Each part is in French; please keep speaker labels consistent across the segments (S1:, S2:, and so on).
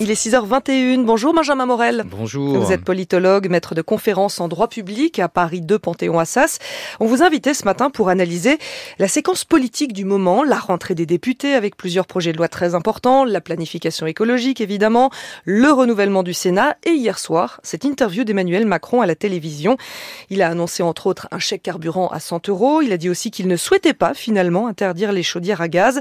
S1: Il est 6h21. Bonjour Benjamin Morel.
S2: Bonjour.
S1: Vous êtes politologue, maître de conférences en droit public à Paris 2 Panthéon-Assas. On vous invitait ce matin pour analyser la séquence politique du moment, la rentrée des députés avec plusieurs projets de loi très importants, la planification écologique évidemment, le renouvellement du Sénat et hier soir, cette interview d'Emmanuel Macron à la télévision. Il a annoncé entre autres un chèque carburant à 100 euros. Il a dit aussi qu'il ne souhaitait pas finalement interdire les chaudières à gaz.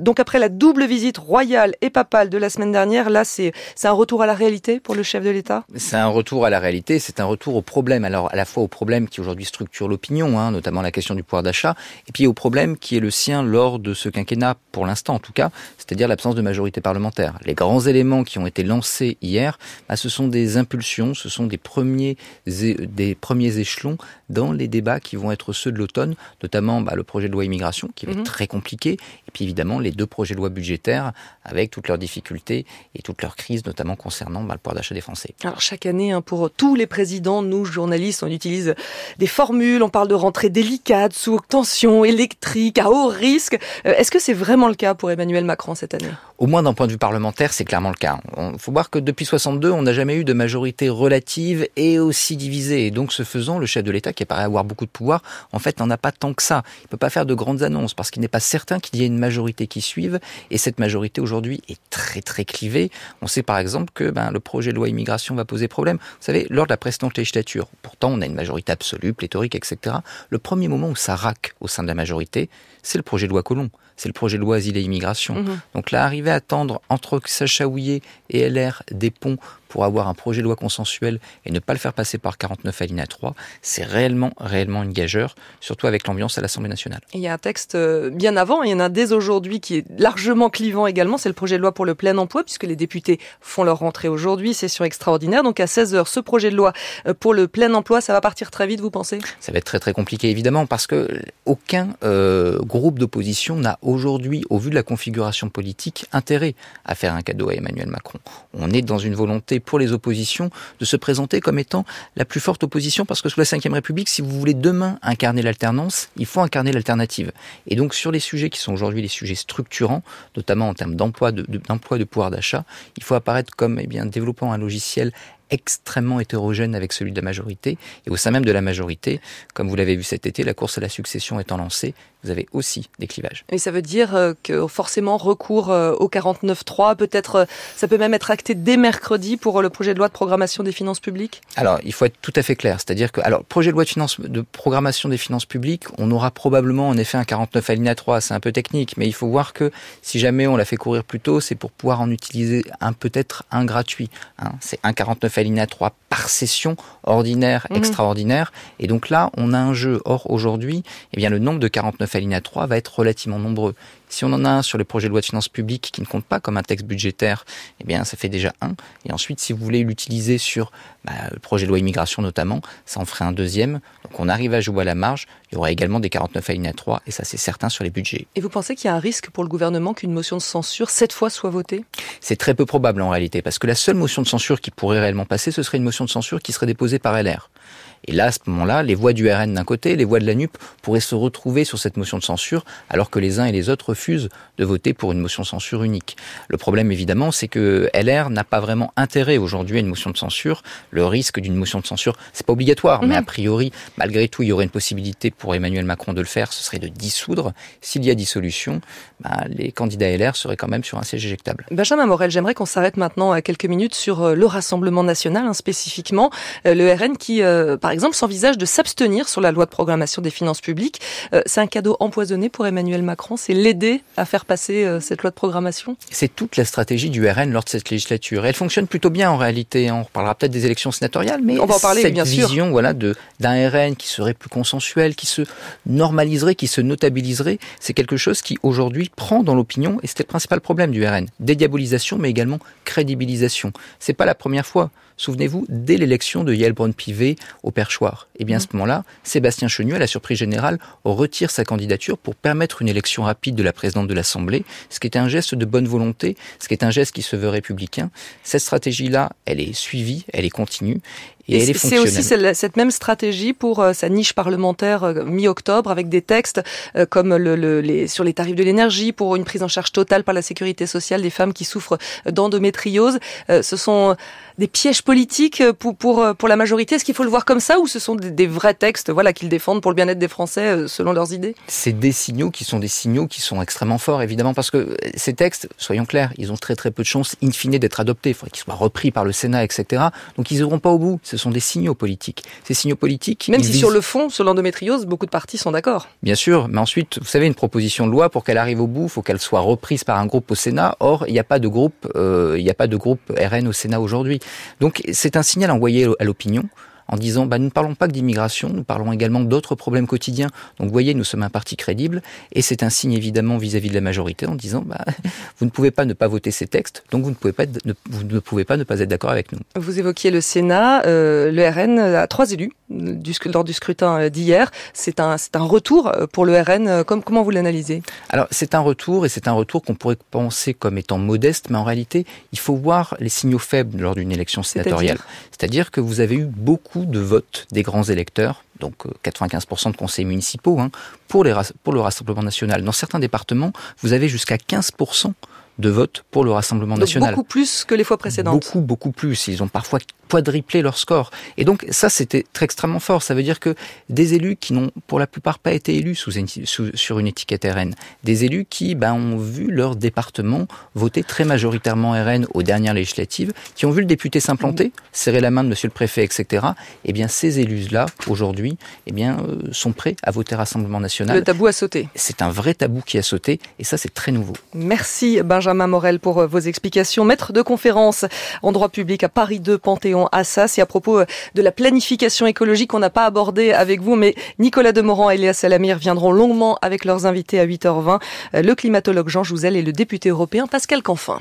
S1: Donc après la double visite royale et papale de la semaine dernière, Là, c'est un retour à la réalité pour le chef de l'État?
S2: C'est un retour à la réalité, c'est un retour au problème. Alors, à la fois au problème qui aujourd'hui structure l'opinion, hein, notamment la question du pouvoir d'achat, et puis au problème qui est le sien lors de ce quinquennat, pour l'instant en tout cas, c'est-à-dire l'absence de majorité parlementaire. Les grands éléments qui ont été lancés hier, bah, ce sont des impulsions, ce sont des premiers, des premiers échelons dans les débats qui vont être ceux de l'automne, notamment bah, le projet de loi immigration, qui va être mhm. très compliqué, et puis évidemment les deux projets de loi budgétaires, avec toutes leurs difficultés et toutes leurs crises, notamment concernant bah, le pouvoir d'achat des Français.
S1: Alors chaque année, hein, pour tous les présidents, nous journalistes, on utilise des formules, on parle de rentrée délicate, sous tension, électrique, à haut risque. Euh, est-ce que c'est vraiment le cas pour Emmanuel Macron cette année?
S2: Au moins d'un point de vue parlementaire, c'est clairement le cas. Il faut voir que depuis 62, on n'a jamais eu de majorité relative et aussi divisée. Et donc, ce faisant, le chef de l'État, qui paraît avoir beaucoup de pouvoir, en fait, n'en a pas tant que ça. Il peut pas faire de grandes annonces parce qu'il n'est pas certain qu'il y ait une majorité qui suive. Et cette majorité aujourd'hui est très très clivée. On sait par exemple que ben, le projet de loi immigration va poser problème. Vous savez, lors de la précédente législature, pourtant on a une majorité absolue, pléthorique, etc. Le premier moment où ça raque au sein de la majorité, c'est le projet de loi Colomb c'est le projet de loi Asile et Immigration. Mhm. Donc là, arriver à attendre entre Sacha Houillet et LR des ponts pour avoir un projet de loi consensuel et ne pas le faire passer par 49 alinéa 3, c'est réellement, réellement une gageure, surtout avec l'ambiance à l'Assemblée nationale.
S1: il y a un texte euh, bien avant, il y en a dès aujourd'hui qui est largement clivant également, c'est le projet de loi pour le plein emploi, puisque les députés font leur rentrée aujourd'hui, session extraordinaire. Donc à 16h, ce projet de loi euh, pour le plein emploi, ça va partir très vite, vous pensez?
S2: Ça va être très très compliqué, évidemment, parce que aucun euh, groupe d'opposition n'a aujourd'hui, au vu de la configuration politique, intérêt à faire un cadeau à Emmanuel Macron. On est dans une volonté pour les oppositions de se présenter comme étant la plus forte opposition parce que sous la Ve République, si vous voulez demain incarner l'alternance, il faut incarner l'alternative. Et donc sur les sujets qui sont aujourd'hui les sujets structurants, notamment en termes d'emploi, de, d'emploi, de pouvoir d'achat, il faut apparaître comme eh bien développant un logiciel extrêmement hétérogène avec celui de la majorité. Et au sein même de la majorité, comme vous l'avez vu cet été, la course à la succession étant lancée, vous avez aussi des clivages.
S1: Et ça veut dire euh, que forcément recours euh, au 49.3, peut-être euh, ça peut même être acté dès mercredi pour le projet de loi de programmation des finances publiques?
S2: Alors, il faut être tout à fait clair. C'est-à-dire que, alors, projet de loi de, finance, de programmation des finances publiques, on aura probablement en effet un 49 alinéa 3, c'est un peu technique, mais il faut voir que si jamais on l'a fait courir plus tôt, c'est pour pouvoir en utiliser un peut-être un gratuit. Hein. C'est un 49 alinéa 3 par session ordinaire, mhm. extraordinaire. Et donc là, on a un jeu. Or, aujourd'hui, eh bien, le nombre de 49 alinéa 3 va être relativement nombreux. Si on en a un sur les projets de loi de finances publiques qui ne compte pas comme un texte budgétaire, eh bien, ça fait déjà un. Et ensuite, si vous voulez l'utiliser sur bah, le projet de loi immigration notamment, ça en ferait un deuxième. Donc, on arrive à jouer à la marge. Il y aura également des 49 alinéa 3, et ça, c'est certain sur les budgets.
S1: Et vous pensez qu'il y a un risque pour le gouvernement qu'une motion de censure, cette fois, soit votée?
S2: C'est très peu probable en réalité, parce que la seule motion de censure qui pourrait réellement passer, ce serait une motion de censure qui serait déposée par LR. Et là, à ce moment-là, les voix du RN d'un côté, les voix de la NUP pourraient se retrouver sur cette motion de censure, alors que les uns et les autres refusent de voter pour une motion de censure unique. Le problème, évidemment, c'est que LR n'a pas vraiment intérêt aujourd'hui à une motion de censure. Le risque d'une motion de censure, c'est pas obligatoire, mais mhm. a priori, malgré tout, il y aurait une possibilité pour Emmanuel Macron de le faire, ce serait de dissoudre. S'il y a dissolution, bah, les candidats LR seraient quand même sur un siège éjectable.
S1: Benjamin Morel, j'aimerais qu'on s'arrête maintenant à quelques minutes sur euh, le Rassemblement national, hein, spécifiquement. Euh, le RN qui, euh, par exemple, s'envisage de s'abstenir sur la loi de programmation des finances publiques. Euh, c'est un cadeau empoisonné pour Emmanuel Macron, c'est l'aider à faire passer euh, cette loi de programmation?
S2: C'est toute la stratégie du RN lors de cette législature. Elle fonctionne plutôt bien en réalité. On reparlera peut-être des élections sénatoriales, mais
S1: on va en parler,
S2: cette
S1: bien
S2: vision voilà, d'un RN qui serait plus consensuel, qui se normaliserait, qui se notabiliserait, c'est quelque chose qui aujourd'hui prend dans l'opinion, et c'était le principal problème du RN. Dédiabolisation, mais également crédibilisation. C'est pas la première fois. Souvenez-vous, dès l'élection de Yael Braun-Pivet au perchoir, et eh bien à ce mm. moment-là, Sébastien Chenu, à la surprise générale, retire sa candidature pour permettre une élection rapide de la présidente de l'Assemblée, ce qui est un geste de bonne volonté, ce qui est un geste qui se veut républicain. Cette stratégie-là, elle est suivie, elle est continue, Et, elle est
S1: C'est aussi cette même stratégie pour sa niche parlementaire mi-octobre avec des textes comme le, les, sur les tarifs de l'énergie, pour une prise en charge totale par la sécurité sociale des femmes qui souffrent d'endométriose. ce sont des pièges politiques pour, pour, pour la majorité Est-ce qu'il faut le voir comme ça ou ce sont des, des vrais textes voilà, qu'ils défendent pour le bien-être des Français selon leurs idées?
S2: C'est des signaux qui sont des signaux qui sont extrêmement forts, évidemment, parce que ces textes, soyons clairs, ils ont très très peu de chances, in fine, d'être adoptés. Il faudrait qu'ils soient repris par le Sénat, etc. Donc ils n'iront pas au bout. Ce sont des signaux politiques. Ces signaux politiques...
S1: Même si sur le fond, sur l'endométriose, beaucoup de partis sont d'accord.
S2: Bien sûr, mais ensuite, vous savez, une proposition de loi, pour qu'elle arrive au bout, il faut qu'elle soit reprise par un groupe au Sénat. Or, il n'y a pas de groupe, euh, il n'y a pas de groupe RN au Sénat aujourd'hui. Donc c'est un signal envoyé à l'opinion en disant bah, nous ne parlons pas que d'immigration, nous parlons également d'autres problèmes quotidiens. Donc vous voyez, nous sommes un parti crédible et c'est un signe évidemment vis-à-vis de la majorité en disant bah, vous ne pouvez pas ne pas voter ces textes, donc vous ne pouvez pas, ne, vous ne, pouvez pas ne pas être d'accord avec nous.
S1: Vous évoquiez le Sénat, euh, le RN a trois élus du, lors du scrutin euh, d'hier. C'est un, un retour euh, pour le RN. Euh, comme, comment vous l'analysez?
S2: Alors c'est un retour et c'est un retour qu'on pourrait penser comme étant modeste, mais en réalité il faut voir les signaux faibles lors d'une élection sénatoriale. C'est-à-dire que vous avez eu beaucoup de vote des grands électeurs, donc 95% euh, de conseils municipaux, hein, pour, les, pour le Rassemblement national. Dans certains départements, vous avez jusqu'à 15% de vote pour le Rassemblement
S1: donc
S2: national.
S1: Beaucoup plus que les fois précédentes.
S2: Beaucoup, beaucoup plus. Ils ont parfois quadruplé leur score. Et donc ça, c'était très extrêmement fort. Ça veut dire que des élus qui n'ont pour la plupart pas été élus sous, sous, sur une étiquette RN, des élus qui ben, ont vu leur département voter très majoritairement RN aux dernières législatives, qui ont vu le député s'implanter, serrer la main de monsieur le préfet, etc. Eh bien, ces élus-là, aujourd'hui, eh bien, euh, sont prêts à voter Rassemblement national.
S1: Le tabou a sauté.
S2: C'est un vrai tabou qui a sauté, et ça, c'est très nouveau.
S1: Merci Benjamin Morel pour euh, vos explications. Maître de conférence en droit public à Paris 2 Panthéon ça. C'est à propos euh, de la planification écologique qu'on n'a pas abordé avec vous, mais Nicolas Demorand et Léa Salamir viendront longuement avec leurs invités à 8h20. Euh, le climatologue Jean Jouzel et le député européen Pascal Canfin.